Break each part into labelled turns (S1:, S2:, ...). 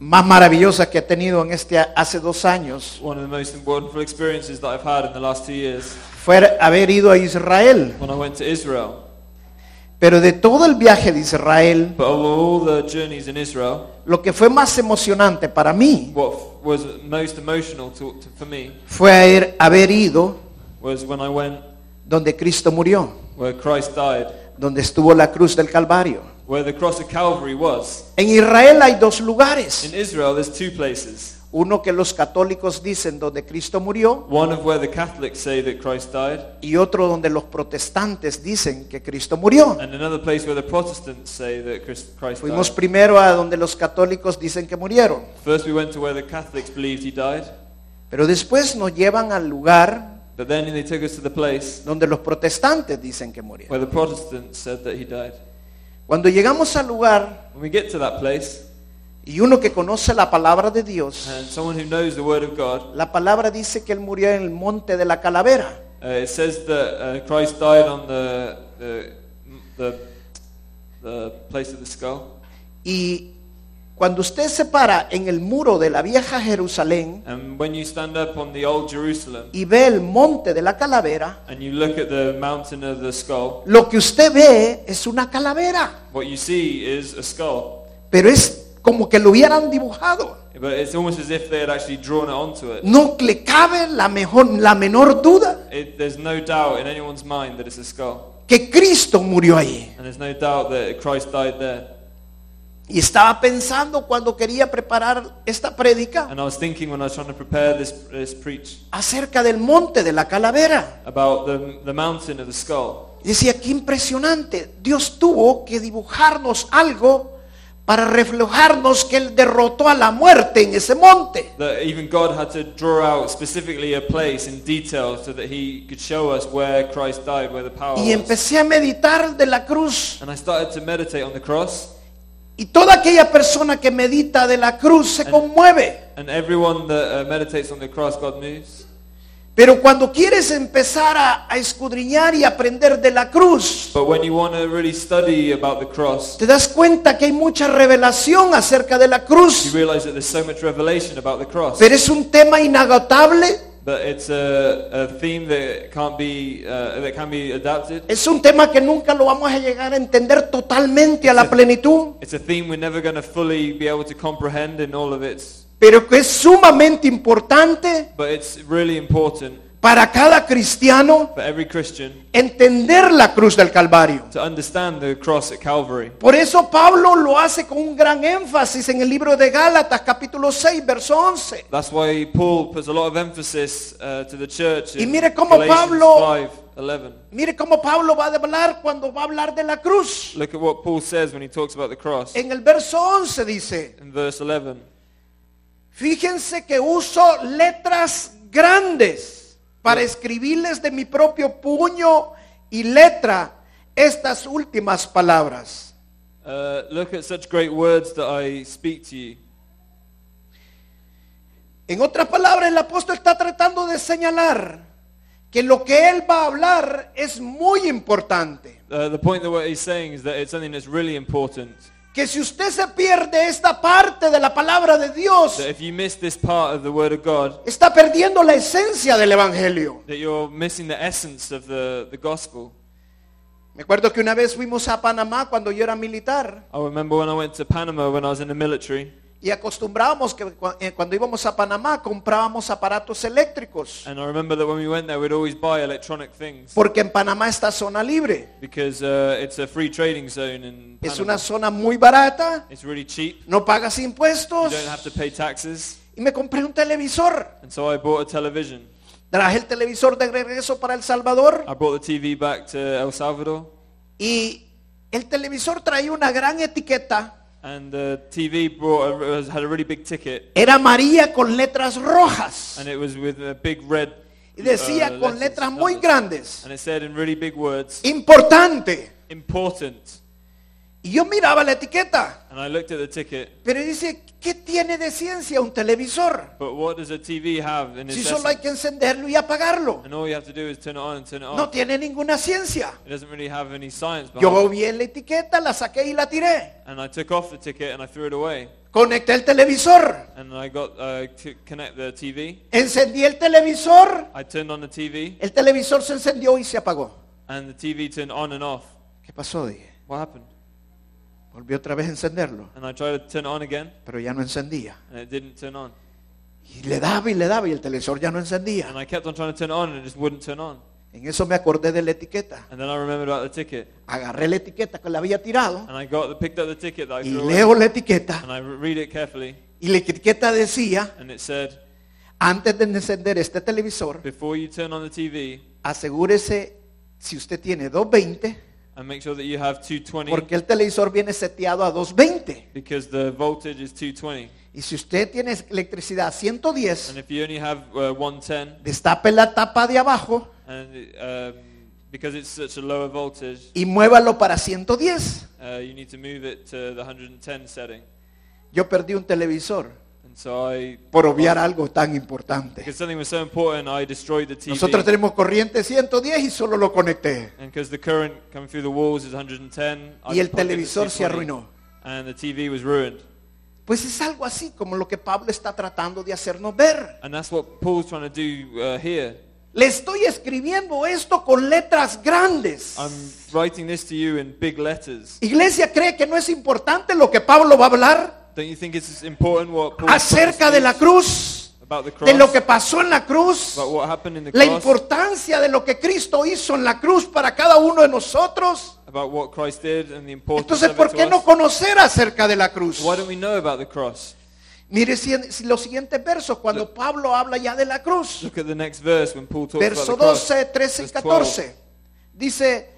S1: más maravillosas que he tenido en este hace dos años
S2: One of the most wonderful experiences that I've had in the last two years
S1: fue haber ido a Israel.
S2: when I went to Israel.
S1: Pero de todo el viaje de Israel,
S2: But of all the journeys in Israel,
S1: lo que fue más emocionante para mí
S2: what f- was most emotional to, to, for me
S1: fue haber, haber ido
S2: was when I went
S1: donde Cristo murió,
S2: where Christ died,
S1: donde estuvo la cruz del Calvario.
S2: Where the cross of Calvary was.
S1: En Israel hay dos lugares.
S2: In Israel, there's two places.
S1: Uno que los católicos dicen donde Cristo murió
S2: One of where the Catholics say that Christ died,
S1: y otro donde los protestantes dicen que Cristo murió.
S2: and another place where the Protestants say that Chris- Christ
S1: Fuimos
S2: died.
S1: primero a donde los católicos dicen que murieron,
S2: First, we went to where the Catholics believed he died,
S1: pero después nos llevan al lugar
S2: but then they took us to the place
S1: donde los protestantes dicen que murieron.
S2: where the Protestants said that he died.
S1: Cuando llegamos al lugar
S2: When we get to that place,
S1: y uno que conoce la palabra de Dios,
S2: and someone who knows the Word of God,
S1: la palabra dice que él murió en el monte de la calavera.
S2: uh, it says that uh, Christ died on the, the, the, the place of the skull.
S1: Y cuando usted se para en el muro de la vieja Jerusalén
S2: And when you stand up on the old Jerusalem
S1: y ve el monte de la calavera,
S2: and you look at the mountain of the skull,
S1: lo que usted ve es una calavera,
S2: what you see is a skull.
S1: pero es como que lo hubieran dibujado.
S2: But it's almost as if they had actually drawn it onto it.
S1: No le cabe la, mejor, la menor duda
S2: it. There's no doubt in anyone's mind that it's a skull.
S1: que Cristo murió.
S2: And there's no doubt that Christ died there.
S1: Y estaba pensando cuando quería preparar esta prédica acerca del monte de la calavera.
S2: about the, the mountain of the skull.
S1: Y Decía, qué impresionante. Dios tuvo que dibujarnos algo para reflejarnos que Él derrotó a la muerte en ese monte. Y empecé a meditar de la cruz.
S2: And I started to meditate on the cross.
S1: Y toda aquella persona que medita de la cruz se conmueve.
S2: And everyone that uh, meditates on the cross, God moves.
S1: Pero cuando quieres empezar a, a escudriñar y aprender de la cruz,
S2: But when you want to really study about the cross,
S1: te das cuenta que hay mucha revelación acerca de la
S2: you
S1: cruz.
S2: realize that there's so much revelation about the cross.
S1: Pero es un tema inagotable.
S2: But it's a, a theme that can't be uh, that can be adapted.
S1: Es un tema que nunca lo vamos a llegar a entender totalmente a la plenitud.
S2: It's a theme we're never going to fully be able to comprehend in all of its.
S1: Pero que es sumamente importante
S2: But it's really important
S1: para cada cristiano
S2: for every Christian
S1: entender la cruz del Calvario.
S2: to understand the cross at Calvary.
S1: Por eso Pablo lo hace con un gran énfasis en el libro de Gálatas capítulo 6 verso 11.
S2: That's why Paul puts a lot of emphasis uh, to the church
S1: Y mire cómo Pablo-
S2: 5:11.
S1: Mire cómo Pablo va a hablar cuando va a hablar de la cruz.
S2: Look at what Paul says when he talks about the cross.
S1: En el verso 11 dice,
S2: In verse 11,
S1: fíjense que uso letras grandes para escribirles de mi propio puño y letra estas últimas palabras.
S2: uh, look at such great words that I speak to you.
S1: En otras palabras, el apóstol está tratando de señalar que lo que él va a hablar es muy importante.
S2: Uh, the point that what he's saying is that it's something that's really important.
S1: Que si usted se pierde esta parte de la palabra de Dios,
S2: That if you miss this part of the Word of God,
S1: está perdiendo la esencia del Evangelio.
S2: that you're missing the essence of the, the gospel.
S1: Me acuerdo que una vez fuimos a Panamá cuando yo era militar
S2: I remember when I went to Panama when I was in the military,
S1: y acostumbrábamos que eh, cuando íbamos a Panamá comprábamos aparatos eléctricos,
S2: and I remember that when we went there, we'd always buy electronic things
S1: porque en Panamá está zona libre.
S2: because uh, it's a free trading zone in
S1: Es una zona muy barata,
S2: It's really cheap.
S1: no pagas
S2: You
S1: impuestos
S2: don't have to pay taxes.
S1: y me compré un televisor.
S2: And so I bought a television.
S1: Traje el televisor de regreso para El Salvador
S2: I brought the TV back to El Salvador,
S1: y el televisor traía una gran etiqueta.
S2: And the TV brought a, had a really big ticket,
S1: Era amarilla con letras rojas.
S2: and it was with a big red
S1: Y decía
S2: uh,
S1: con letras muy grandes,
S2: And it said in really big words,
S1: importante.
S2: important.
S1: Y yo miraba la etiqueta,
S2: And I looked at the ticket,
S1: pero dice, ¿qué tiene de ciencia un televisor?
S2: but what does a TV have in
S1: Si
S2: its
S1: solo hay que encenderlo y apagarlo.
S2: And all you have to do is turn it on and turn it
S1: No
S2: off.
S1: tiene ninguna ciencia.
S2: It doesn't really have any science behind
S1: Yo
S2: it.
S1: vi la etiqueta, la saqué y la tiré.
S2: And I took off the ticket and I threw it away.
S1: Conecté el televisor.
S2: And I got uh, to connect the TV.
S1: Encendí el televisor.
S2: I turned on the TV,
S1: El televisor se encendió y se apagó.
S2: and the TV turned on and off.
S1: ¿Qué pasó? Dije.
S2: What happened?
S1: Volví otra vez a encenderlo,
S2: And I tried to turn it on again,
S1: pero ya no encendía.
S2: and it didn't turn on.
S1: Y le daba y le daba y el televisor ya no encendía.
S2: And I kept on trying to turn it on, and it just wouldn't turn on.
S1: En eso me acordé de la etiqueta.
S2: And then I remembered about the ticket,
S1: Agarré la etiqueta que le había tirado
S2: and I got picked up the ticket that I
S1: y
S2: threw away,
S1: leo la etiqueta.
S2: and I re- read it carefully,
S1: Y la etiqueta decía,
S2: and it said,
S1: antes de encender este televisor,
S2: before you turn on the TV,
S1: asegúrese si usted tiene 220,
S2: and make sure that you have 220,
S1: porque el televisor viene seteado a 220.
S2: because the voltage is 220.
S1: Y si usted tiene electricidad a 110,
S2: And if you only have uh, 110,
S1: destape la tapa de abajo
S2: and um, because it's such a lower voltage,
S1: y muévalo para 110.
S2: uh, you need to move it to the 110 setting.
S1: Yo perdí un televisor
S2: so I,
S1: por obviar algo tan importante.
S2: because something was so important, I destroyed the TV.
S1: Nosotros tenemos corriente 110 y solo lo conecté.
S2: And because the current coming through the walls is 110, I
S1: Y el televisor se
S2: 220,
S1: arruinó.
S2: And the TV was ruined.
S1: Pues es algo así como lo que Pablo está tratando de hacernos ver.
S2: And that's what Paul's trying to do uh, here.
S1: Le estoy escribiendo esto con letras grandes.
S2: I'm writing this to you in big letters.
S1: Iglesia cree que no es importante lo que Pablo va a hablar
S2: Don't you think it's important what Paul
S1: acerca de la cruz,
S2: about the cross,
S1: de lo que pasó en la cruz,
S2: about what happened in the
S1: la
S2: cross,
S1: importancia de lo que Cristo hizo en la cruz para cada uno de nosotros.
S2: about what Christ did and the importance
S1: Entonces, ¿por qué no conocer acerca de la cruz?
S2: Why don't we know about the cross?
S1: Mire los siguientes versos cuando Pablo habla ya de la cruz.
S2: Look at the next verse when Paul talks
S1: Verso
S2: about the cross.
S1: 12, 13 y
S2: Verse
S1: 14. Dice,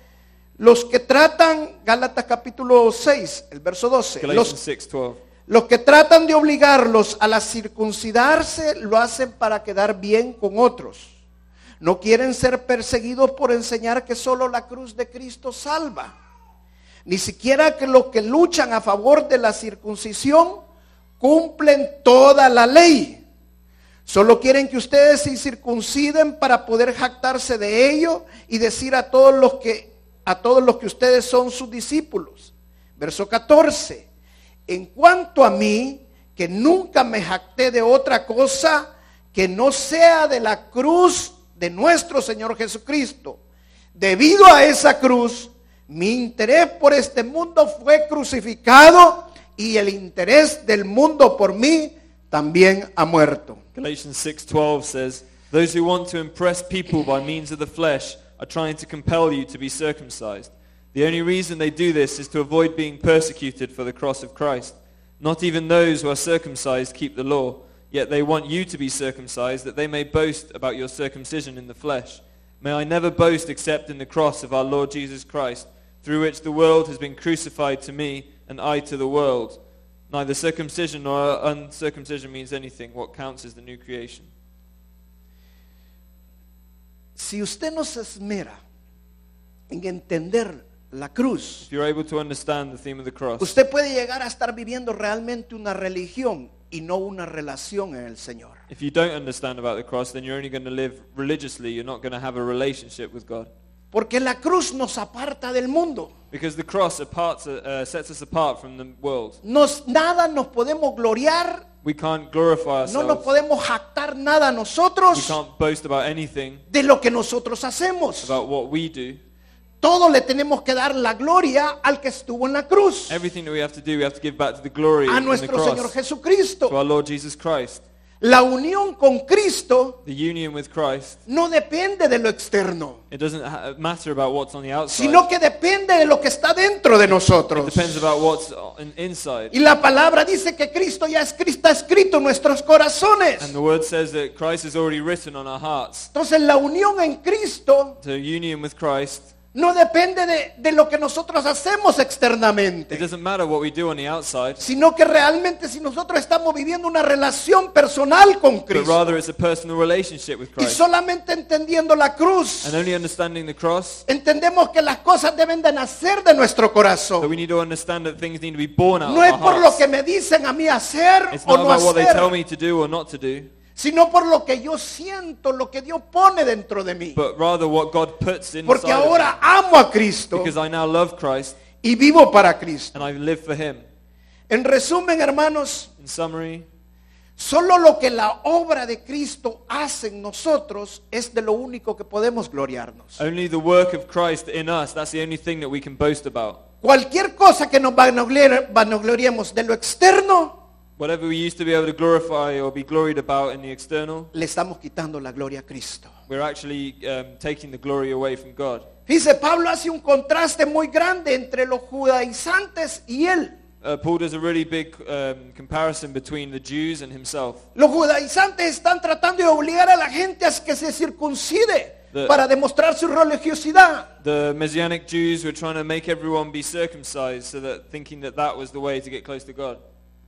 S1: los que tratan, Gálatas capítulo 6, el verso 12.
S2: 12.
S1: Los,
S2: Galatians 6:12.
S1: Los que tratan de obligarlos a la circuncidarse lo hacen para quedar bien con otros. No quieren ser perseguidos por enseñar que solo la cruz de Cristo salva. Ni siquiera que los que luchan a favor de la circuncisión cumplen toda la ley. Solo quieren que ustedes se circunciden para poder jactarse de ello y decir a todos los que a todos los que ustedes son sus discípulos. Verso 14. En cuanto a mí, que nunca me jacté de otra cosa que no sea de la cruz de nuestro Señor Jesucristo. Debido a esa cruz, mi interés por este mundo fue crucificado y el interés del mundo por mí también ha muerto.
S2: Galatians 6:12 says, "Those who want to impress people by means of the flesh are trying to compel you to be circumcised. The only reason they do this is to avoid being persecuted for the cross of Christ. Not even those who are circumcised keep the law, yet they want you to be circumcised that they may boast about your circumcision in the flesh. May I never boast except in the cross of our Lord Jesus Christ, through which the world has been crucified to me and I to the world." Neither circumcision nor uncircumcision means anything. What counts is the new creation.
S1: Si usted no se esmera en entender la cruz,
S2: If you're able to understand the theme of the cross,
S1: usted puede llegar a estar viviendo realmente una religión y no una relación en el Señor.
S2: if you don't understand about the cross, then you're only going to live religiously. You're not going to have a relationship with God.
S1: Porque la cruz nos aparta del mundo.
S2: Because the cross aparts, uh, sets us apart from the world.
S1: Nos, nada nos podemos gloriar,
S2: We can't glorify
S1: no nos
S2: ourselves.
S1: podemos jactar nada
S2: We
S1: nosotros
S2: can't boast about anything,
S1: de lo que nosotros hacemos.
S2: about what we do.
S1: Todo le tenemos que dar la gloria al que estuvo en la cruz,
S2: Everything that we have to do, we have to give back to the glory
S1: a
S2: in the
S1: nuestro Señor
S2: to
S1: Jesucristo.
S2: our Lord Jesus Christ.
S1: La unión con Cristo
S2: The union with Christ,
S1: no depende de lo externo,
S2: it doesn't ha- matter about what's on the outside.
S1: sino que depende de lo que está dentro de
S2: It
S1: nosotros.
S2: depends about what's on- inside.
S1: Y la palabra dice que Cristo ya es- está escrito en nuestros
S2: And
S1: corazones.
S2: the word says that Christ is already written on our hearts.
S1: Entonces la unión en Cristo
S2: So union with Christ
S1: no depende de, de lo que nosotros hacemos
S2: It
S1: externamente,
S2: doesn't matter what we do on the outside,
S1: sino que realmente si nosotros estamos viviendo una relación personal con
S2: but
S1: Cristo
S2: rather it's a personal relationship with
S1: y solamente entendiendo la cruz,
S2: And only understanding the cross,
S1: entendemos que las cosas deben de nacer de nuestro corazón.
S2: we need to understand that things need to be born out
S1: No
S2: of
S1: es
S2: our
S1: por lo que me dicen a mí hacer
S2: It's
S1: o
S2: not
S1: no
S2: about what they tell
S1: hacer,
S2: me to do or not to do,
S1: sino por lo que yo siento, lo que Dios pone dentro de mí.
S2: but rather what God puts inside
S1: Porque
S2: of me.
S1: ahora amo a Cristo
S2: Because I now love Christ
S1: y vivo para Cristo.
S2: and I live for Him.
S1: En resumen, hermanos,
S2: In summary,
S1: solo lo que la obra de Cristo hace en nosotros es de lo único que podemos gloriarnos.
S2: only the work of Christ in us, that's the only thing that we can boast about.
S1: Cualquier cosa que nos vanagloriemos de lo externo,
S2: Whatever we used to be able to glorify or be gloried about in the external,
S1: le estamos quitando la gloria a Cristo.
S2: we're actually um, taking the glory away from God.
S1: Dice Pablo hace un contraste muy grande entre los judaizantes y él.
S2: Uh, Paul does a really big um, comparison between the Jews and himself.
S1: Los judaizantes están tratando de obligar a la gente a que se circuncide
S2: The-
S1: para demostrar su religiosidad.
S2: The Messianic Jews were trying to make everyone be circumcised, so that thinking that that was the way to get close to God.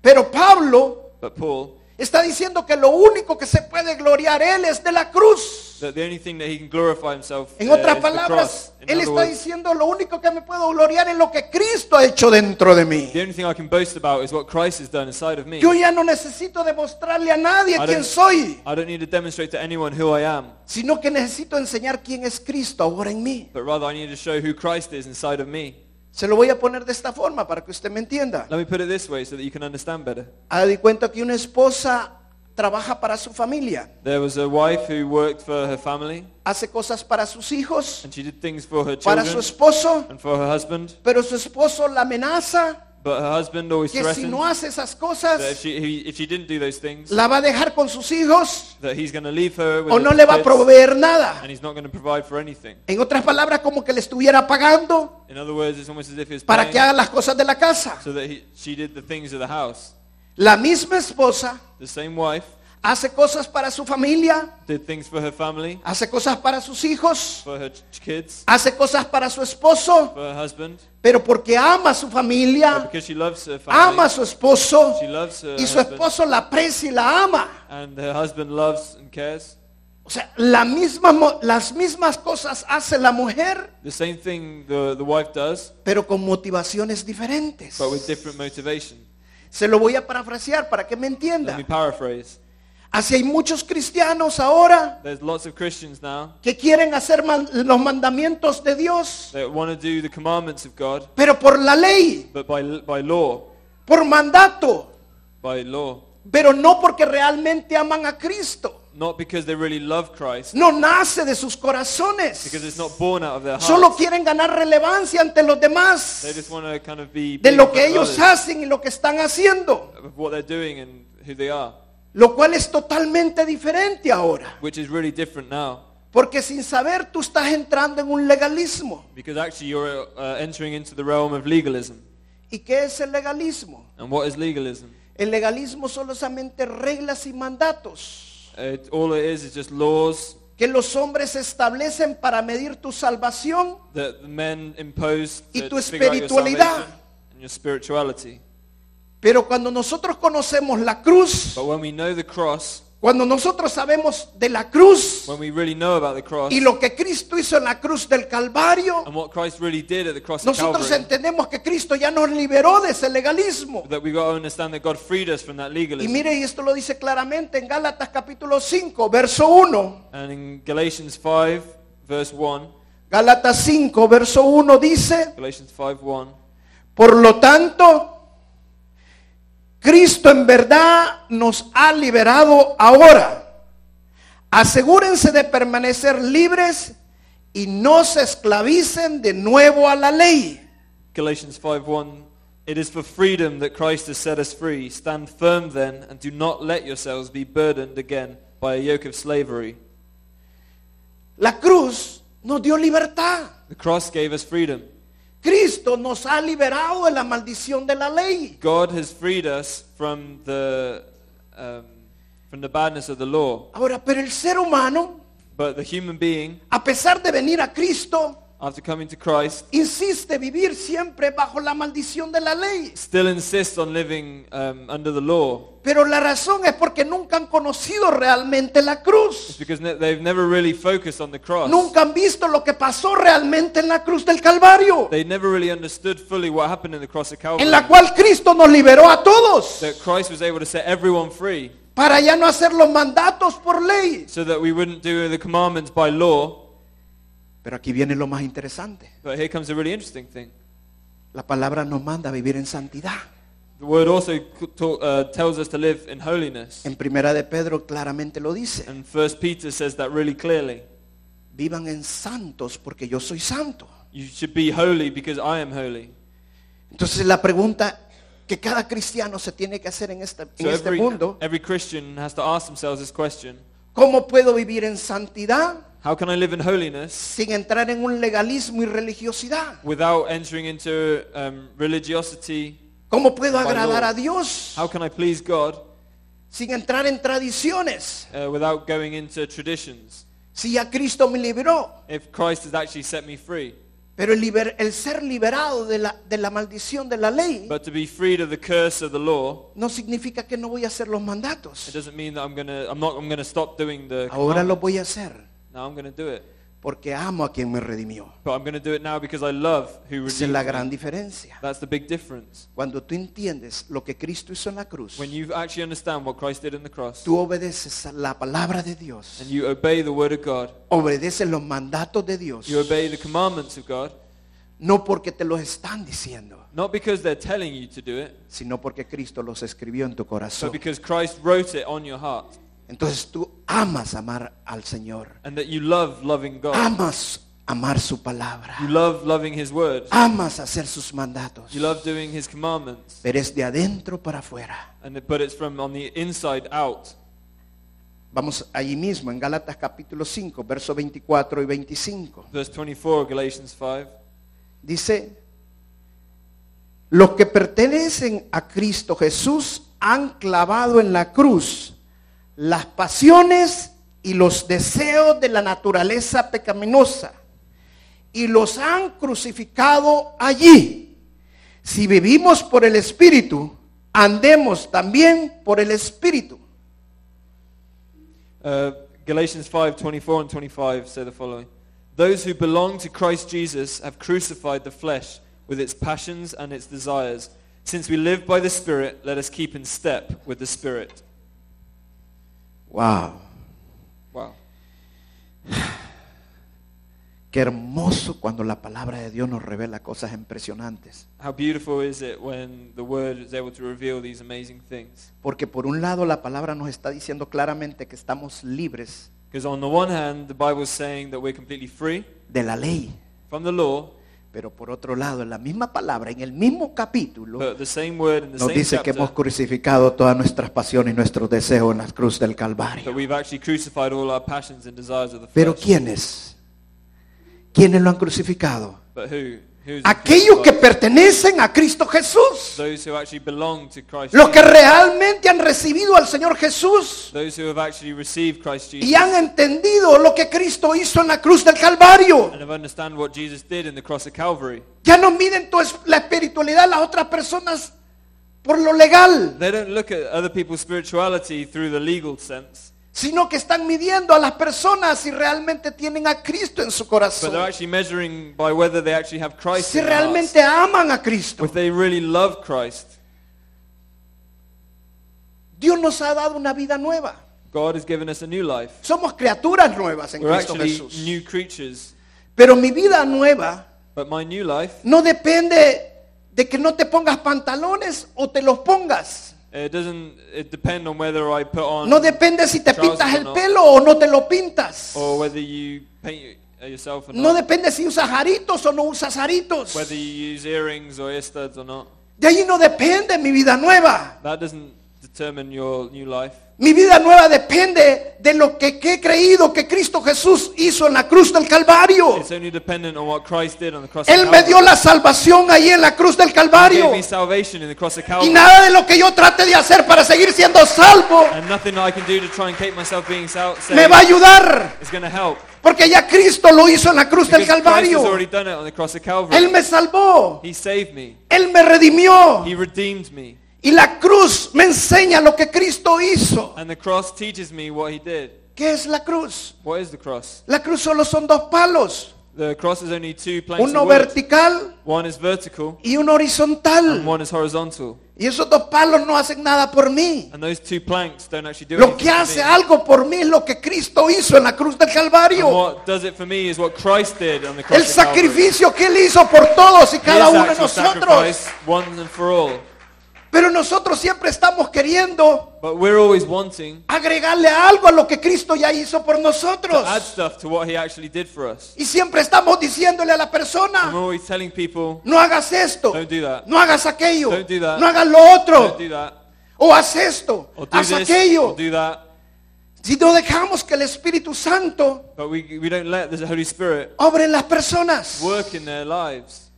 S1: Pero Pablo
S2: But Paul,
S1: está diciendo que lo único que se puede gloriar él es de la cruz.
S2: that the only thing that he can glorify himself
S1: En
S2: uh,
S1: otras
S2: is the
S1: palabras,
S2: cross. In
S1: él
S2: other
S1: está
S2: words,
S1: diciendo lo único que me puedo gloriar es lo que Cristo ha hecho dentro de mí.
S2: the only thing I can boast about is what Christ has done inside of me.
S1: Yo ya no necesito demostrarle a nadie
S2: I
S1: quién
S2: don't-
S1: soy,
S2: I don't need to demonstrate to anyone who I am,
S1: sino que necesito enseñar quién es Cristo ahora en mí.
S2: but rather I need to show who Christ is inside of me.
S1: Se lo voy a poner de esta forma para que usted me entienda.
S2: Let me put it this way so that you can understand better.
S1: Ha de cuenta que una esposa trabaja para su familia,
S2: There was a wife who worked for her family,
S1: hace cosas para sus hijos,
S2: and she did things for her
S1: para su
S2: children
S1: esposo,
S2: and for her husband,
S1: pero su esposo la amenaza
S2: but her husband always
S1: que si
S2: threatened
S1: no hace esas
S2: that if
S1: cosas,
S2: she, he, if she didn't do those things,
S1: la va a dejar con sus hijos
S2: that he's going to leave her with
S1: o
S2: the
S1: no le va a
S2: kids,
S1: proveer nada.
S2: and he's not going to provide for anything.
S1: En otras palabras, como que le estuviera pagando
S2: In other words, it's almost as if he was
S1: para
S2: paying
S1: que haga las cosas de la casa.
S2: so that he, she did the things of the house.
S1: La misma esposa
S2: The same wife
S1: hace cosas para su familia,
S2: did things for her family,
S1: hace cosas para sus hijos,
S2: for her ch- kids,
S1: hace cosas para su esposo,
S2: for her husband,
S1: pero porque ama a su familia,
S2: because she loves her
S1: ama a su esposo
S2: she loves her
S1: y su
S2: husband,
S1: esposo la aprecia y la ama.
S2: and her husband loves and cares.
S1: O sea, la misma, mo- las mismas cosas hace la mujer,
S2: The same thing the, the wife does,
S1: pero con motivaciones diferentes.
S2: but with different motivation.
S1: Se lo voy a parafrasear para que me
S2: Let
S1: entienda.
S2: me paraphrase.
S1: Así hay muchos cristianos ahora
S2: There's lots of Christians now
S1: que quieren hacer man- los mandamientos de Dios,
S2: that want to do the commandments of God,
S1: pero por la ley,
S2: but by, by law,
S1: por mandato,
S2: by law.
S1: pero no porque realmente aman a Cristo.
S2: Not because they really love Christ,
S1: No nace de sus corazones.
S2: because it's not born out of their
S1: Solo quieren ganar relevancia ante los demás.
S2: They just want to kind of be
S1: de
S2: big
S1: lo que ellos
S2: others,
S1: hacen y lo que están haciendo,
S2: of what they're doing and who they are,
S1: lo cual es totalmente diferente ahora.
S2: which is really different now.
S1: Porque sin saber tú estás entrando en un legalismo.
S2: Because actually you're uh, entering into the realm of legalism.
S1: ¿Y qué es el legalismo?
S2: And what is legalism?
S1: El legalismo solamente reglas y mandatos
S2: It, all it is is just laws
S1: que los hombres establecen para medir tu salvación
S2: that the men impose
S1: Y tu
S2: your
S1: espiritualidad.
S2: salvation and your spirituality.
S1: Pero cuando nosotros conocemos la cruz,
S2: But when we know the cross,
S1: cuando nosotros sabemos de la cruz
S2: when we really know about the cross
S1: y lo que Cristo hizo en la cruz del Calvario,
S2: and what Christ really did at the cross of
S1: nosotros
S2: Calvary,
S1: entendemos que Cristo ya nos liberó de ese legalismo.
S2: that we got to understand that God freed us from that
S1: Y
S2: legalism.
S1: mire, y esto lo dice claramente en Gálatas capítulo 5, verso 1.
S2: And in Galatians 5, verse 1,
S1: Gálatas 5, verso 1 dice,
S2: Galatians 5, 1,
S1: por lo tanto, Cristo en verdad nos ha liberado ahora. Asegúrense de permanecer libres y no se esclavicen de nuevo a la ley.
S2: Galatians 5:1 It is for freedom that Christ has set us free. Stand firm then and do not let yourselves be burdened again by a yoke of slavery.
S1: La cruz nos dio libertad.
S2: The cross gave us freedom.
S1: Cristo nos ha liberado de la maldición de la ley.
S2: God has freed us from the um, from the badness of the law.
S1: Ahora, pero el ser humano,
S2: But the human being,
S1: a pesar de venir a Cristo,
S2: after coming to Christ,
S1: insiste vivir siempre bajo la maldición de la ley.
S2: still insists on living um, under the law.
S1: Pero la razón es porque nunca han conocido realmente la cruz.
S2: because they've never really focused on the cross.
S1: Nunca han visto lo que pasó realmente en la cruz del Calvario,
S2: They never really understood fully what happened in the cross of Calvary.
S1: en la cual Cristo nos liberó a todos
S2: That Christ was able to set everyone free
S1: para ya no hacer los mandatos por ley.
S2: so that we wouldn't do the commandments by law.
S1: Pero aquí viene lo más interesante.
S2: But here comes a really interesting thing.
S1: La palabra nos manda a vivir en santidad.
S2: The word also ta- uh, tells us to live in holiness.
S1: En primera de Pedro claramente lo dice.
S2: And First Peter says that really clearly.
S1: Vivan en santos porque yo soy santo.
S2: You should be holy because I am holy.
S1: Entonces la pregunta que cada cristiano se tiene que hacer en este, en
S2: So
S1: este
S2: every,
S1: mundo,
S2: every Christian has to ask themselves this question.
S1: ¿cómo puedo vivir en santidad
S2: How can I live in holiness
S1: sin entrar en un legalismo y religiosidad?
S2: without entering into um, religiosity?
S1: ¿Cómo puedo agradar a Dios
S2: How can I please God
S1: sin entrar en tradiciones?
S2: uh, without going into traditions?
S1: Si ya Cristo me liberó,
S2: If Christ has actually set me free.
S1: pero el, liber- el ser liberado de la, de la maldición de la ley
S2: But to be freed of the curse of the law,
S1: no significa que no voy a hacer los
S2: it
S1: mandatos.
S2: doesn't mean that I'm gonna I'm not I'm gonna stop doing the
S1: Ahora lo voy a hacer
S2: Now I'm gonna do it.
S1: Porque amo a quien me redimió.
S2: But I'm gonna do it now because I love who
S1: Esa es la
S2: redeemed
S1: gran
S2: me.
S1: diferencia.
S2: That's the big difference.
S1: Cuando tú entiendes lo que Cristo hizo en la cruz,
S2: When you actually understand what Christ did in the cross
S1: tú obedeces a la palabra de Dios,
S2: and you obey the word of God,
S1: obedeces los mandatos de Dios,
S2: you obey the commandments of God,
S1: no porque te los están diciendo,
S2: not because they're telling you to do it,
S1: sino porque Cristo los escribió en tu
S2: but
S1: corazón.
S2: because Christ wrote it on your heart
S1: Entonces tú amas amar al Señor,
S2: and that you love loving God.
S1: amas amar su palabra,
S2: You love loving his word.
S1: amas hacer sus mandatos,
S2: You love doing his commandments.
S1: pero es de adentro para afuera.
S2: And it- but it's from on the inside out.
S1: Vamos allí mismo en Gálatas capítulo 5, versos 24 y 25.
S2: Verse 24 of Galatians 5.
S1: Dice, los que pertenecen a Cristo Jesús han clavado en la cruz las pasiones y los deseos de la naturaleza pecaminosa y los han crucificado allí. Si vivimos por el Espíritu, andemos también por el Espíritu.
S2: Uh, Galatians 5, 24 and 25 say the following. Those who belong to Christ Jesus have crucified the flesh with its passions and its desires. Since we live by the Spirit, let us keep in step with the Spirit.
S1: Wow,
S2: Wow.
S1: qué hermoso cuando la palabra de Dios nos revela cosas impresionantes.
S2: How beautiful is it when the Word is able to reveal these amazing things?
S1: Porque por un lado la palabra nos está diciendo claramente que estamos libres
S2: Because on the one hand, the Bible is saying that we're completely free
S1: de la ley,
S2: from the law,
S1: pero por otro lado en la misma palabra, en el mismo capítulo,
S2: word
S1: nos dice que hemos crucificado todas nuestras pasiones y nuestros deseos en la cruz del Calvario. Pero. ¿quiénes? ¿Quiénes lo han crucificado? Aquellos que pertenecen a Cristo Jesús. Los que realmente han recibido al Señor Jesús y han entendido lo que Cristo hizo en la cruz del Calvario. Ya no miden la espiritualidad de las otras personas por lo legal,
S2: They don't look at other people's spirituality through the legal sense,
S1: sino que están midiendo a las personas si realmente tienen a Cristo en su
S2: but
S1: corazón,
S2: actually measuring by whether they actually have Christ
S1: si
S2: in their hearts,
S1: realmente aman a Cristo.
S2: if they really love Christ.
S1: Dios nos ha dado una vida nueva.
S2: God has given us a new life.
S1: Somos criaturas nuevas en
S2: We're
S1: Cristo
S2: actually
S1: Jesús.
S2: new creatures.
S1: Pero mi vida nueva
S2: But my new life,
S1: no depende de que no te pongas pantalones o te los pongas.
S2: It doesn't it depend on whether I put on
S1: No depende si te pintas el
S2: no.
S1: pelo o no te lo pintas.
S2: or whether you paint yourself or
S1: No
S2: not,
S1: depende si usas aritos o no usas aritos.
S2: whether you use earrings or ear studs or not.
S1: De ahí no depende mi vida nueva.
S2: That doesn't determine your new life.
S1: Mi vida nueva depende de lo que, que he creído que Cristo Jesús hizo en la cruz del Calvario. Él me dio la salvación ahí en la cruz del Calvario. Y nada de lo que yo trate de hacer para seguir siendo salvo me va a ayudar. Porque ya Cristo lo hizo en la cruz del
S2: Because
S1: Calvario. Él me salvó. Él me redimió.
S2: He redeemed me.
S1: Y la cruz me enseña lo que Cristo hizo.
S2: And the cross teaches me what he did.
S1: ¿Qué es la cruz?
S2: What is the cross?
S1: La cruz solo son dos palos.
S2: The cross is only two planks
S1: Uno
S2: of wood.
S1: vertical
S2: One is vertical
S1: y uno
S2: and
S1: horizontal.
S2: one is horizontal.
S1: Y esos dos palos no hacen nada por mí.
S2: And those two planks don't actually do
S1: Lo que
S2: for
S1: hace
S2: me.
S1: algo por mí es lo que Cristo hizo en la cruz del
S2: And
S1: Calvario.
S2: what does it for me is what Christ did on the cross
S1: El sacrificio que Él hizo por todos y cada
S2: His
S1: uno de nosotros.
S2: sacrifice, one and for all.
S1: Pero nosotros siempre estamos queriendo
S2: But we're always wanting
S1: agregarle algo a lo que Cristo ya hizo por
S2: to
S1: nosotros.
S2: add stuff to what he actually did for us.
S1: Y siempre estamos diciéndole a la
S2: And we're
S1: persona,
S2: always telling people,
S1: no hagas esto,
S2: don't do that.
S1: no hagas aquello,
S2: Don't do that.
S1: no hagas lo
S2: Don't
S1: otro,
S2: do that.
S1: o haz esto,
S2: Or do
S1: haz
S2: this.
S1: aquello.
S2: Or do that.
S1: Si no dejamos que el Espíritu Santo
S2: But we, we don't let the Holy Spirit
S1: obre en las personas.
S2: work in their lives.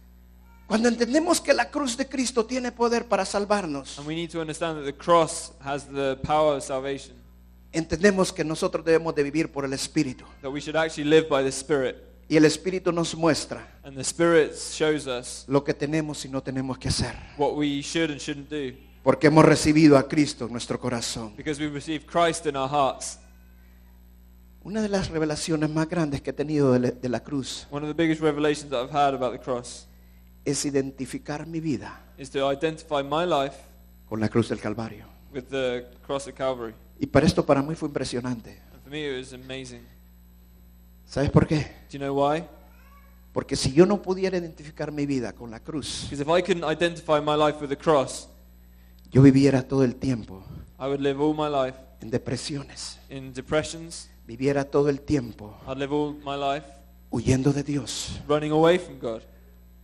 S1: Cuando entendemos que la cruz de Cristo tiene poder para salvarnos,
S2: And we need to understand that the cross has the power of salvation.
S1: entendemos que nosotros debemos de vivir por el Espíritu.
S2: That we should actually live by the Spirit.
S1: Y el Espíritu nos muestra
S2: And the Spirit shows us
S1: lo que tenemos y no tenemos que hacer.
S2: what we should and shouldn't do.
S1: Porque hemos recibido a Cristo en nuestro corazón.
S2: Because we receive Christ in our hearts.
S1: Una de las revelaciones más grandes que he tenido de la, de la cruz
S2: One of the biggest revelations that I've had about the cross
S1: es identificar mi vida
S2: is to identify my life
S1: con la cruz del Calvario.
S2: with the cross of Calvary.
S1: Y para esto para mí fue impresionante.
S2: And for me it was amazing.
S1: ¿Sabes por qué?
S2: Do you know why?
S1: Porque si yo no pudiera identificar mi vida con la cruz,
S2: Because if I couldn't identify my life with the cross,
S1: yo viviera todo el tiempo
S2: I would live all my life
S1: en depresiones,
S2: in depressions.
S1: viviera todo el tiempo
S2: I'd live all my life
S1: huyendo de Dios,
S2: running away from God.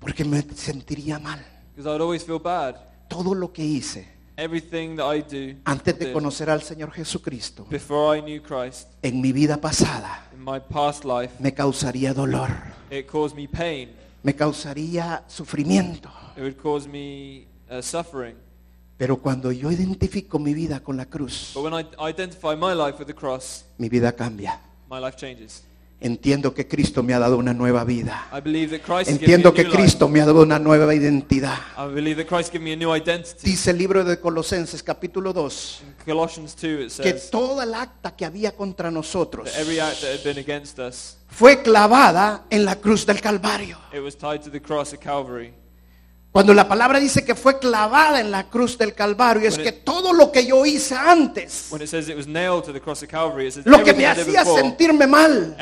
S1: Porque me sentiría mal.
S2: Because I would always feel bad.
S1: Todo lo que hice
S2: Everything that I do
S1: antes de conocer al Señor Jesucristo
S2: before I knew Christ
S1: en mi vida pasada
S2: in my past life,
S1: me causaría dolor,
S2: it caused me pain.
S1: me causaría sufrimiento.
S2: It would cause me uh, suffering.
S1: Pero cuando yo identifico mi vida con la cruz,
S2: But when I identify my life with the cross,
S1: mi vida cambia.
S2: my life changes.
S1: Entiendo que Cristo me ha dado una nueva vida. Entiendo que. Cristo me ha dado una nueva identidad. Dice el libro de Colosenses capítulo 2
S2: In Colossians 2 it
S1: que toda el acta que había contra nosotros fue clavada en la cruz del Calvario. Cuando la palabra dice que fue clavada en la cruz del Calvario, es que todo lo que yo hice antes,
S2: it it Calvary,
S1: lo que me hacía
S2: before,
S1: sentirme mal,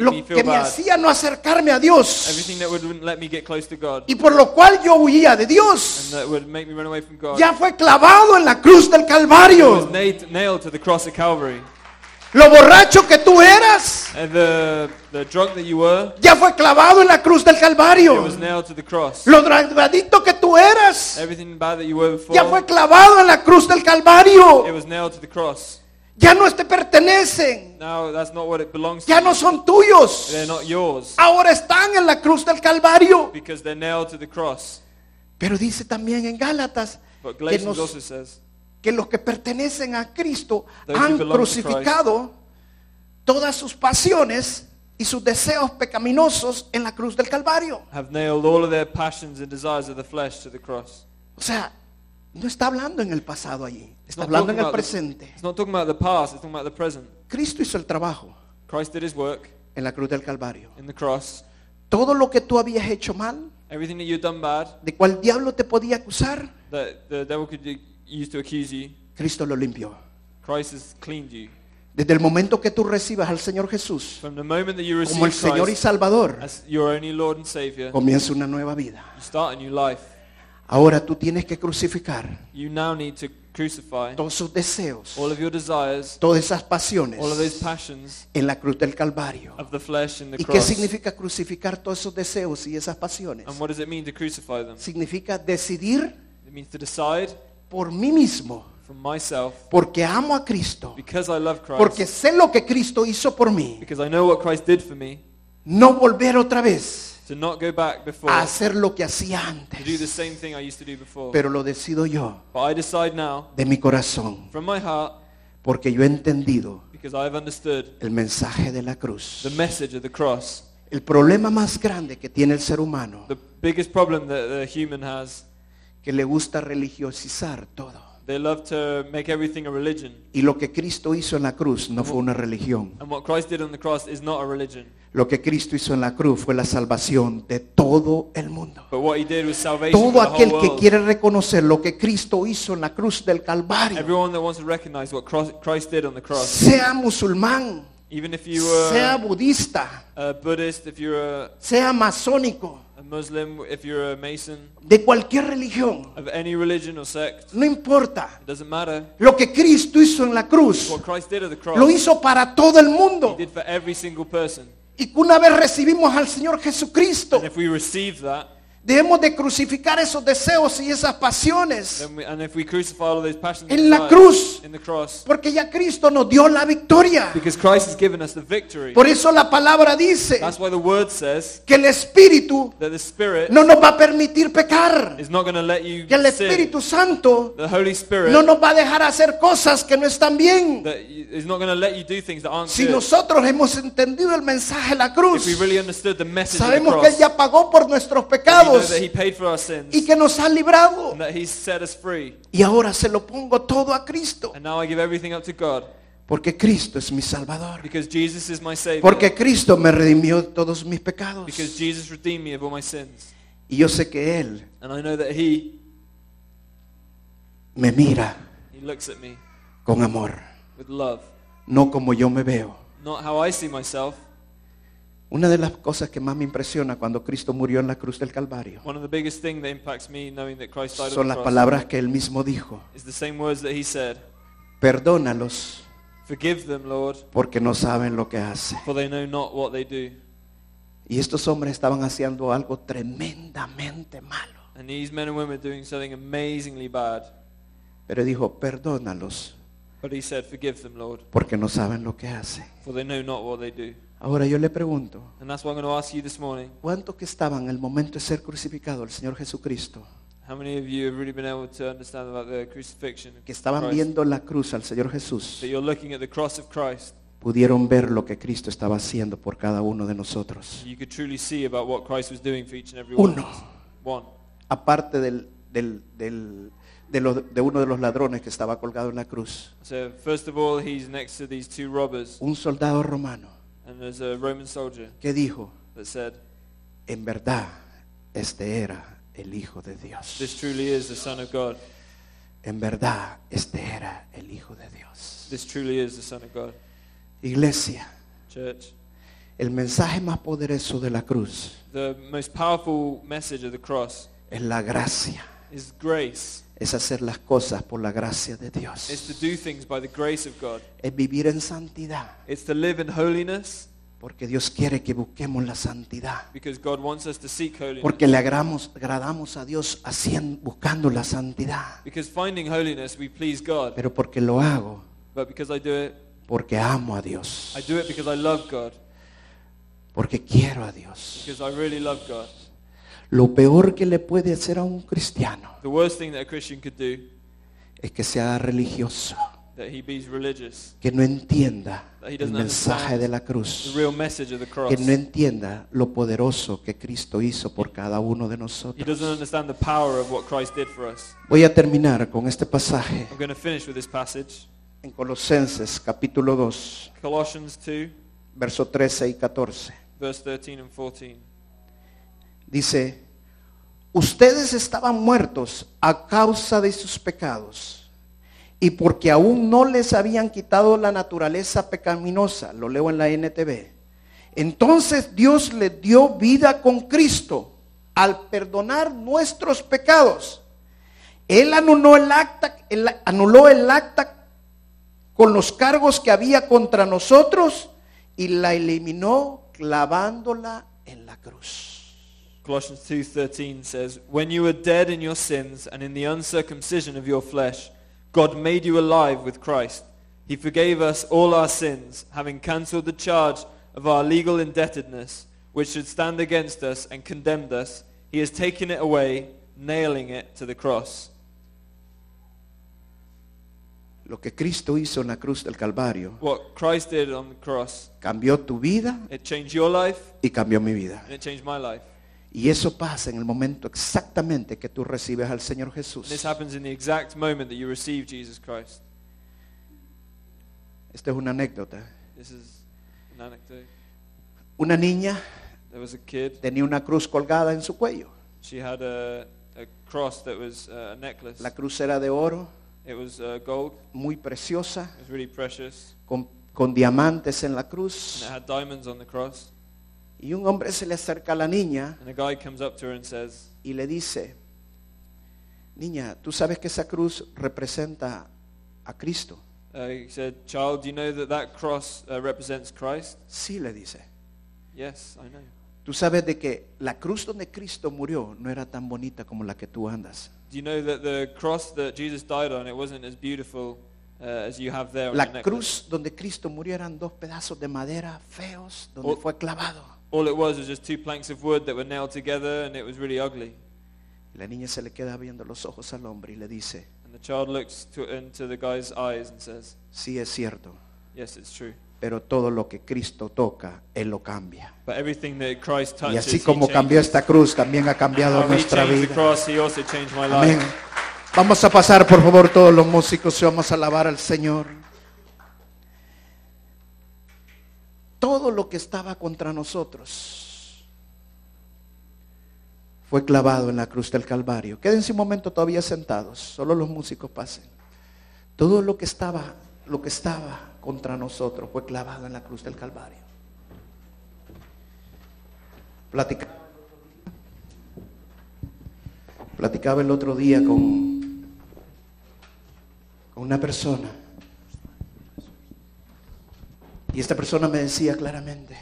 S1: lo
S2: me
S1: que me
S2: bad,
S1: hacía no acercarme a Dios
S2: God,
S1: y por lo cual yo huía de Dios,
S2: God,
S1: ya fue clavado en la cruz del Calvario. Lo borracho que tú eras,
S2: And the, the drunk that you were,
S1: ya fue clavado en la cruz del
S2: it
S1: Calvario.
S2: was nailed to the cross.
S1: Lo drogadicto que tú eras,
S2: Everything bad that you were before,
S1: ya fue clavado en la cruz del
S2: it
S1: Calvario.
S2: was nailed to the cross.
S1: Ya no te pertenecen,
S2: Now that's not what it belongs to.
S1: ya no son tuyos.
S2: They're not yours
S1: Ahora están en la cruz del Calvario.
S2: because they're nailed to the cross.
S1: Pero dice también en Gálatas
S2: But
S1: que,
S2: Galatians
S1: nos-
S2: also says
S1: que los que pertenecen a Cristo han crucificado todas sus pasiones y sus deseos pecaminosos en la cruz del Calvario. O sea, no está hablando en el pasado allí, está hablando en el presente. Cristo hizo el trabajo
S2: Christ did his work
S1: en la cruz del Calvario.
S2: in the cross.
S1: Todo lo que tú habías hecho mal,
S2: Everything that you've done bad,
S1: de cual diablo te podía acusar,
S2: that the devil could to accuse you,
S1: Cristo lo limpió.
S2: Christ has cleaned you.
S1: Desde el momento que tú recibas al Señor Jesús
S2: From the moment that you
S1: como el Señor y
S2: Christ
S1: Salvador,
S2: as your only Lord and Savior,
S1: comienza una nueva vida.
S2: you start a new life.
S1: Ahora tú tienes que crucificar
S2: You now need to crucify
S1: todos sus deseos,
S2: all of your desires,
S1: todas esas pasiones
S2: all of those passions
S1: en la cruz del Calvario.
S2: of the flesh and the
S1: ¿Y qué
S2: cross.
S1: significa crucificar todos esos deseos y esas pasiones?
S2: And what does it mean to crucify them?
S1: Significa decidir
S2: It means to decide
S1: por mí mismo,
S2: myself,
S1: porque amo a Cristo,
S2: because I love
S1: porque
S2: Christ,
S1: sé lo que Cristo hizo por mí,
S2: because I know what Christ did for me,
S1: no volver otra vez
S2: to not go back before,
S1: a hacer lo que hacía
S2: to do the
S1: antes.
S2: same thing I used to do before.
S1: Pero lo decido yo,
S2: But I decide now,
S1: de mi corazón,
S2: from my heart,
S1: porque yo he entendido
S2: because I have understood
S1: el mensaje de la cruz.
S2: the message of the cross.
S1: El problema más grande que tiene el ser humano,
S2: The biggest problem that the human has,
S1: que le gusta religiosizar todo.
S2: they love to make everything a religion.
S1: Y lo que Cristo hizo en la cruz no fue una religión.
S2: And what Christ did on the cross is not a religion.
S1: Lo que Cristo hizo en la cruz fue la salvación de todo el mundo.
S2: But what he did was salvation
S1: Todo aquel que
S2: world.
S1: quiere reconocer lo que Cristo hizo en la cruz del Calvario,
S2: Everyone that wants to recognize what Christ did on the cross,
S1: sea musulmán,
S2: even if you
S1: sea
S2: were
S1: budista,
S2: a Buddhist, if you're a,
S1: sea masónico,
S2: Muslim, if you're a Mason,
S1: de cualquier religión,
S2: of any religion or sect,
S1: no importa.
S2: it doesn't matter.
S1: Lo que Cristo hizo en la cruz,
S2: What Christ did at the cross,
S1: lo hizo para todo el
S2: he
S1: mundo.
S2: did for every single person.
S1: Y que una vez recibimos al Señor Jesucristo,
S2: And if we receive that,
S1: debemos de crucificar esos deseos y esas pasiones.
S2: then we, and if we crucify all of those passions
S1: En la cruz.
S2: in the cross,
S1: Porque ya Cristo nos dio la victoria.
S2: because Christ has given us the victory.
S1: Por eso la palabra dice
S2: That's why the word says
S1: que el Espíritu
S2: that the Spirit
S1: no nos va a permitir pecar.
S2: is not going to let you
S1: Que el
S2: sin.
S1: Espíritu Santo
S2: The Holy Spirit
S1: no nos va a dejar hacer cosas que no están bien.
S2: that y- is not going to let you do things that aren't
S1: Si
S2: good.
S1: nosotros hemos entendido el mensaje de la
S2: If
S1: cruz,
S2: we really understood the message of the
S1: sabemos que Él
S2: cross,
S1: ya pagó por nuestros
S2: know
S1: pecados
S2: that He paid for our sins
S1: y que nos ha librado.
S2: and that He's set us free.
S1: Y ahora se lo pongo todo a Cristo.
S2: And now I give everything up to God
S1: Porque Cristo es mi Salvador.
S2: because Jesus is my Savior.
S1: Porque Cristo me redimió de todos mis pecados.
S2: Because Jesus redeemed me of all my sins.
S1: Y yo sé que Él
S2: And I know that He,
S1: me mira
S2: He looks at me
S1: con amor,
S2: with love.
S1: no como yo me veo.
S2: Not how I see myself.
S1: Una de las cosas que más me impresiona cuando Cristo murió en la cruz del Calvario son las palabras que Él mismo dijo. Perdónalos porque no saben lo que hacen. Y estos hombres estaban haciendo algo tremendamente malo. Pero dijo, perdónalos porque no saben lo que hacen. Ahora yo le pregunto,
S2: And that's what I'm going to ask you this morning.
S1: ¿cuántos que estaban el momento de ser crucificado el Señor Jesucristo?
S2: How many of you have really been able to understand about the crucifixion? of
S1: Que estaban
S2: Christ?
S1: viendo la cruz al Señor Jesús.
S2: That you're looking at the cross of Christ.
S1: Pudieron ver lo que Cristo estaba haciendo por cada uno de nosotros.
S2: You could truly see about what Christ was doing for each and every one.
S1: Uno.
S2: of us. One.
S1: Aparte del, del- del- de, uno de los ladrones que estaba colgado en la cruz.
S2: So first of all, he's next to these two robbers,
S1: Un soldado romano
S2: and there's a Roman soldier
S1: que dijo,
S2: that said,
S1: en verdad, este era el Hijo de Dios.
S2: "This truly is the Son of God.
S1: En verdad, este era el Hijo de Dios.
S2: This truly is the Son of God."
S1: Iglesia,
S2: Church,
S1: el mensaje más poderoso de la cruz
S2: the most powerful message of the cross
S1: es la gracia.
S2: is grace.
S1: Es hacer las cosas por la gracia de Dios.
S2: It's to do things by the grace of God.
S1: Es vivir en santidad.
S2: It's to live in holiness
S1: Porque Dios quiere que busquemos la santidad.
S2: because God wants us to seek holiness.
S1: Porque le agramos, agradamos a Dios haciendo, buscando la santidad.
S2: Because finding holiness, we please God.
S1: Pero porque lo hago,
S2: But because I do it,
S1: porque amo a Dios.
S2: I do it because I love God.
S1: Porque quiero a Dios.
S2: Because I really love God.
S1: Lo peor que le puede hacer a un cristiano
S2: The worst thing that a Christian could do,
S1: es que sea religioso,
S2: that he be religious,
S1: que no entienda
S2: That he
S1: el
S2: doesn't
S1: mensaje
S2: understand
S1: de la
S2: the
S1: cruz,
S2: real message of the cross.
S1: que no entienda lo poderoso que Cristo hizo por cada uno de
S2: He doesn't
S1: nosotros.
S2: understand the power of what Christ did for us.
S1: Voy a terminar con este pasaje
S2: I'm going to finish with this passage.
S1: en Colosenses capítulo 2,
S2: Colossians 2,
S1: verso 13 y 14.
S2: verse 13 and 14.
S1: Dice, ustedes estaban muertos a causa de sus pecados y porque aún no les habían quitado la naturaleza pecaminosa, lo leo en la NTV. Entonces Dios les dio vida con Cristo al perdonar nuestros pecados. Él anuló el acta, él anuló el acta con los cargos que había contra nosotros y la eliminó clavándola en la cruz.
S2: Colossians 2:13 says, "When you were dead in your sins and in the uncircumcision of your flesh, God made you alive with Christ. He forgave us all our sins, having cancelled the charge of our legal indebtedness, which should stand against us and condemned us. He has taken it away, nailing it to the cross."
S1: Lo que Cristo hizo en la cruz del Calvario
S2: What Christ did on the cross,
S1: cambió tu vida
S2: it changed your life
S1: y cambió mi vida.
S2: and it changed my life.
S1: Y eso pasa en el momento exactamente que tú recibes al Señor
S2: And this
S1: Jesús.
S2: happens in the exact moment that you receive Jesus Christ.
S1: Esta es una anécdota.
S2: This is an anecdote.
S1: Una niña
S2: There was a kid.
S1: tenía una cruz colgada en su cuello.
S2: She had a, a cross that was uh, a necklace.
S1: La cruz era de oro,
S2: It was uh, gold.
S1: muy preciosa,
S2: It was really precious.
S1: con, con diamantes en la
S2: And
S1: cruz.
S2: it had diamonds on the cross.
S1: Y un hombre se le acerca a la niña
S2: And a guy comes up to her and says,
S1: y le dice, niña, ¿tú sabes que esa cruz representa a Cristo?
S2: uh, he said, Child, do you know that that cross uh, represents Christ?
S1: Sí, le dice.
S2: Yes, I know.
S1: Tú sabes de que la cruz donde Cristo murió no era tan bonita como la que tú andas.
S2: Do you know that the cross that Jesus died on, it wasn't as beautiful uh, as you have there on your
S1: La
S2: necklace?
S1: cruz donde Cristo murió eran dos pedazos de madera feos donde fue clavado.
S2: All it was was just two planks of wood that were nailed together and it was really ugly.
S1: La niña se le queda viendo los ojos al hombre y le dice,
S2: And the child looks to, into the guy's eyes and says,
S1: sí es cierto,
S2: Yes, it's true.
S1: pero todo lo que Cristo toca, Él lo cambia.
S2: But everything that Christ
S1: Y
S2: touches,
S1: así
S2: he
S1: como cambió
S2: changes.
S1: esta cruz, también ha cambiado
S2: How he
S1: nuestra
S2: changed the
S1: vida.
S2: cross, he also changed my
S1: Amén.
S2: life.
S1: Vamos a pasar, por favor, todos los músicos y vamos a alabar al Señor. Todo lo que estaba contra nosotros fue clavado en la cruz del Calvario. Quédense un momento todavía sentados, solo los músicos pasen. Todo lo que estaba, lo que estaba contra nosotros fue clavado en la cruz del Calvario. Platicaba, el otro día con una persona. Y esta persona me decía claramente,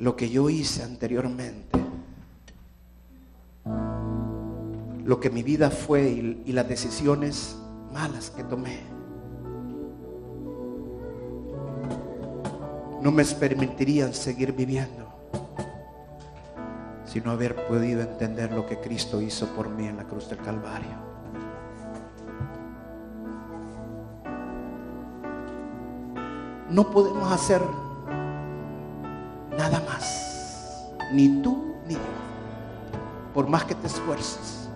S1: lo que yo hice anteriormente, lo que mi vida fue y, las decisiones malas que tomé, no me permitirían seguir viviendo, sino haber podido entender lo que Cristo hizo por mí en la cruz del Calvario. No podemos hacer nada más, ni tú ni yo, por más que te esfuerces.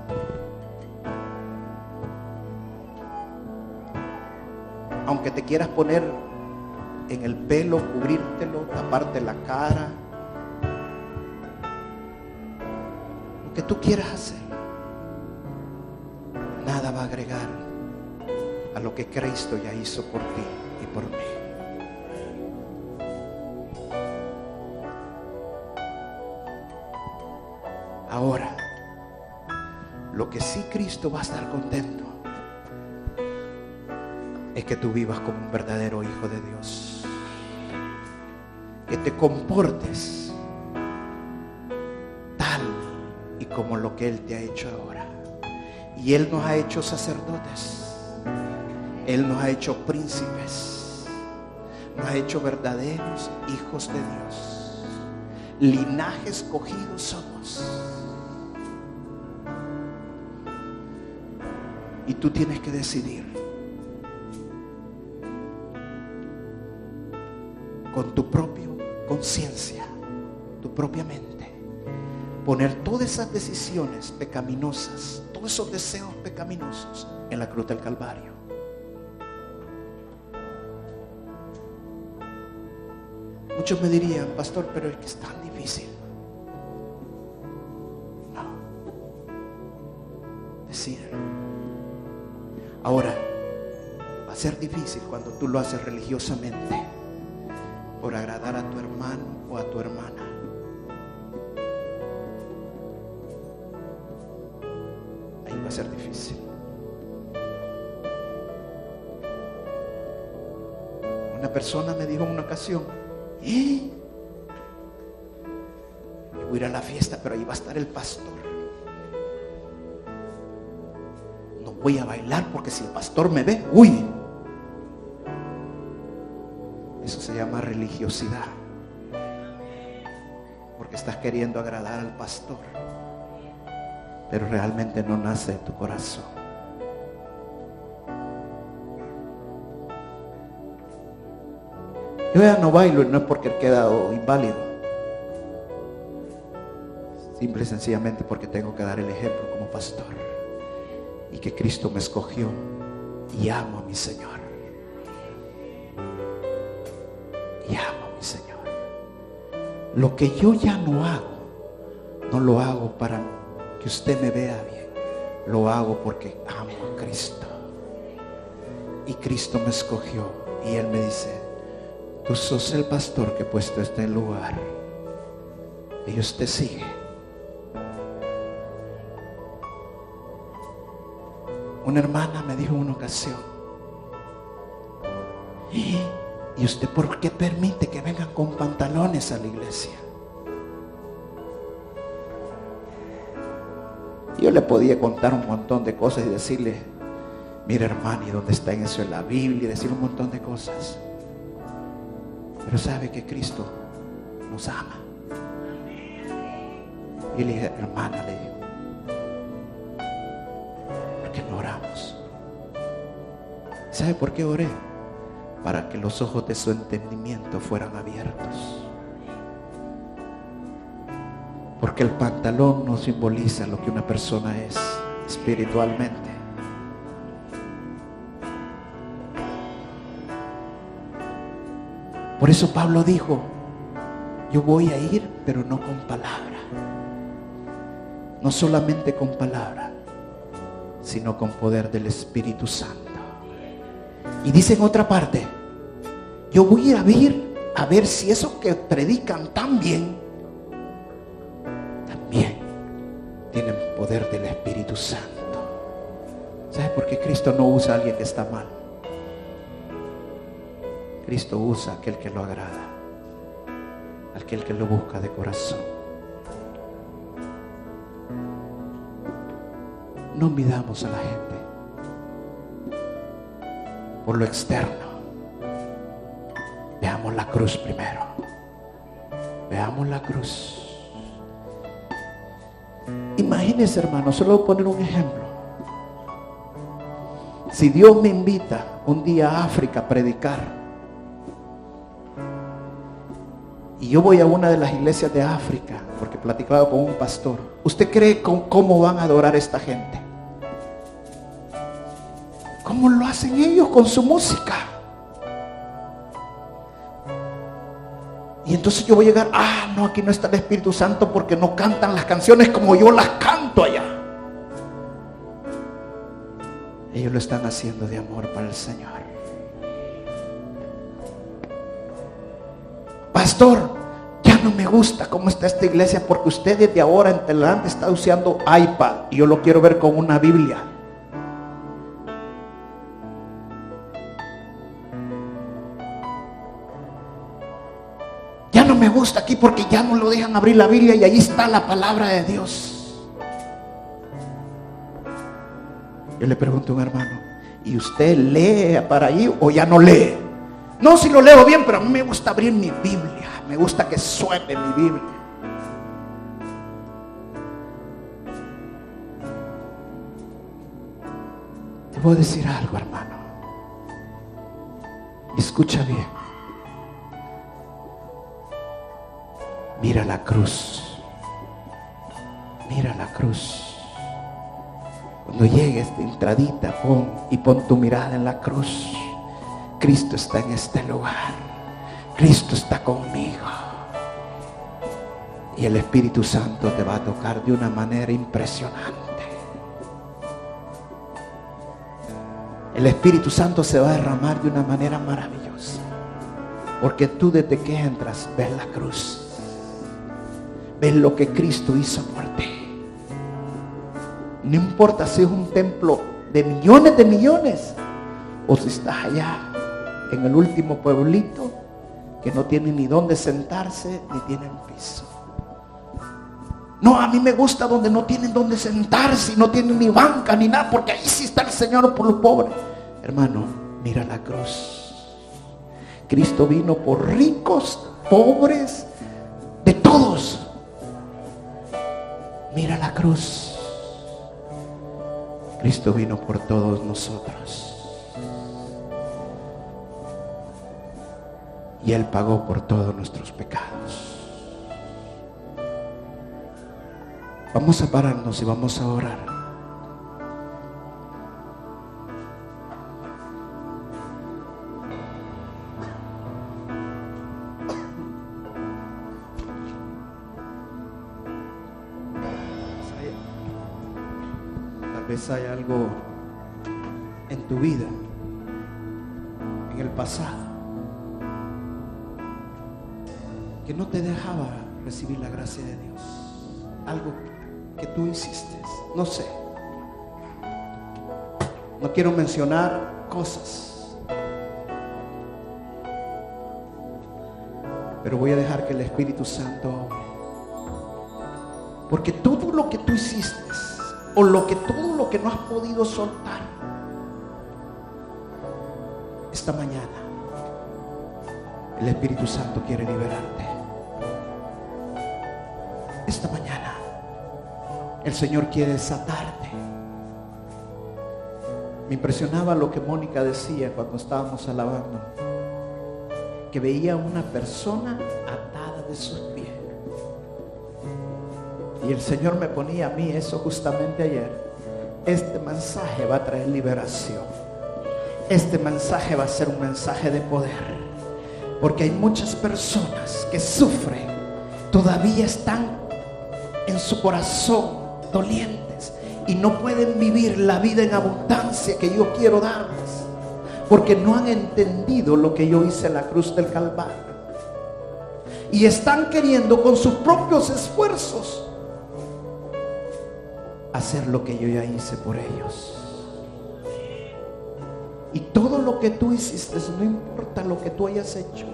S1: Aunque te quieras poner en el pelo, cubrírtelo, taparte la cara, lo que tú quieras hacer, nada va a agregar a lo que Cristo ya hizo por ti y por mí. Cristo va a estar contento es que tú vivas como un verdadero hijo de Dios. Que te comportes tal y como lo que Él te ha hecho ahora. Y Él nos ha hecho sacerdotes. Él nos ha hecho príncipes. Nos ha hecho verdaderos hijos de Dios. Linaje escogido somos. Y tú tienes que decidir con tu propia conciencia, tu propia mente, poner todas esas decisiones pecaminosas, todos esos deseos pecaminosos en la cruz del Calvario. Muchos me dirían, pastor, pero es que es tan difícil. Ahora, va a ser difícil cuando tú lo haces religiosamente por agradar a tu hermano o a tu hermana. Ahí va a ser difícil. Una persona me dijo en una ocasión, ¿eh? Voy a ir a la fiesta, pero ahí va a estar el pastor. Voy a bailar porque si el pastor me ve, huye. Eso se llama religiosidad. Porque estás queriendo agradar al pastor. Pero realmente no nace de tu corazón. Yo ya no bailo y no es porque he quedado inválido simple y sencillamente porque tengo que dar el ejemplo como pastor. Y que Cristo me escogió y amo a mi Señor. Y amo a mi Señor. Lo que yo ya no hago, no lo hago para que usted me vea bien. Lo hago porque amo a Cristo. Y Cristo me escogió. Y Él me dice, tú sos el pastor que he puesto este lugar. Y usted sigue. Una hermana me dijo en una ocasión, ¿y usted por qué permite que vengan con pantalones a la iglesia? Yo le podía contar un montón de cosas y decirle, mira hermano, ¿y dónde está en eso en la Biblia? Y decir un montón de cosas. Pero sabe que Cristo nos ama. Y le dije, hermana, le ¿Sabe por qué oré? Para que los ojos de su entendimiento fueran abiertos. Porque el pantalón no simboliza lo que una persona es espiritualmente. Por eso Pablo dijo, yo voy a ir, pero no con palabra. No solamente con palabra, sino con poder del Espíritu Santo. Y dice en otra parte, yo voy a ir a ver, si esos que predican tan bien, también tienen poder del Espíritu Santo. ¿Sabes por qué Cristo no usa a alguien que está mal? Cristo usa a aquel que lo agrada, aquel que lo busca de corazón. No midamos a la gente por lo externo. Veamos la cruz primero. Veamos la cruz. Imagínese, hermano, solo voy a poner un ejemplo. Si Dios me invita un día a África a predicar, y yo voy a una de las iglesias de África, porque platicaba con un pastor, ¿usted cree con cómo van a adorar a esta gente? ¿Cómo lo hacen ellos con su música? Y entonces yo voy a llegar, ah, no, aquí no está el Espíritu Santo porque no cantan las canciones como yo las canto allá. Ellos lo están haciendo de amor para el Señor. Pastor, ya no me gusta cómo está esta iglesia porque usted desde ahora en adelante está usando iPad y yo lo quiero ver con una Biblia. Me gusta aquí porque ya no lo dejan abrir la Biblia y ahí está la palabra de Dios. Yo le pregunto a un hermano, ¿y usted lee para ahí o ya no lee? No, si lo leo bien, pero a mí me gusta abrir mi Biblia. Me gusta que suene mi Biblia. Te voy a decir algo, hermano. Escucha bien. Mira la cruz. Mira la cruz. Cuando llegues de entradita, pon y pon tu mirada en la cruz. Cristo está en este lugar. Cristo está conmigo. Y el Espíritu Santo te va a tocar de una manera impresionante. El Espíritu Santo se va a derramar de una manera maravillosa. Porque tú desde que entras ves la cruz. Ves lo que Cristo hizo por ti. No importa si es un templo de millones de millones o si estás allá en el último pueblito que no tienen ni dónde sentarse ni tienen piso. No, a mí me gusta donde no tienen dónde sentarse, no tienen ni banca ni nada, porque ahí sí está el Señor por los pobres. Hermano, mira la cruz. Cristo vino por ricos, pobres, de todos. Mira la cruz. Cristo vino por todos nosotros. Y Él pagó por todos nuestros pecados. Vamos a pararnos y vamos a orar. Hay algo en tu vida, en el pasado, que no te dejaba recibir la gracia de Dios. Algo que tú hiciste, no sé. No quiero mencionar cosas, pero voy a dejar que el Espíritu Santo. Porque todo lo que tú hiciste, o lo que todo lo que no has podido soltar, esta mañana el Espíritu Santo quiere liberarte. Esta mañana el Señor quiere desatarte. Me impresionaba lo que Mónica decía cuando estábamos alabando, que veía una persona atada de sus. Y el Señor me ponía a mí eso justamente ayer. Este mensaje va a traer liberación. Este mensaje va a ser un mensaje de poder. Porque hay muchas personas que sufren, todavía están en su corazón dolientes y no pueden vivir la vida en abundancia que yo quiero darles. Porque no han entendido lo que yo hice en la cruz del Calvario. Y están queriendo con sus propios esfuerzos hacer lo que yo ya hice por ellos. Y todo lo que tú hiciste, no importa lo que tú hayas hecho,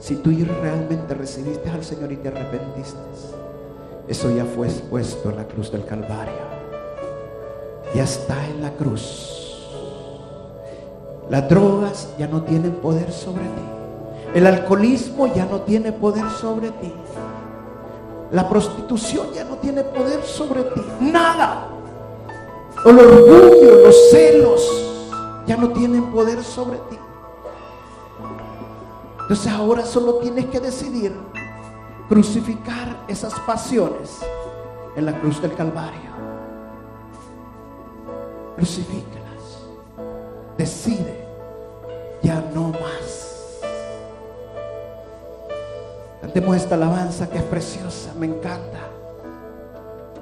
S1: si tú realmente recibiste al Señor y te arrepentiste, eso ya fue expuesto en la cruz del Calvario. Ya está en la cruz. Las drogas ya no tienen poder sobre ti. El alcoholismo ya no tiene poder sobre ti. La prostitución ya no tiene poder sobre ti. Nada. El orgullo, los celos ya no tienen poder sobre ti. Entonces ahora solo tienes que decidir crucificar esas pasiones en la cruz del Calvario. Crucifícalas. Decide ya no más. Cantemos esta alabanza que es preciosa, me encanta.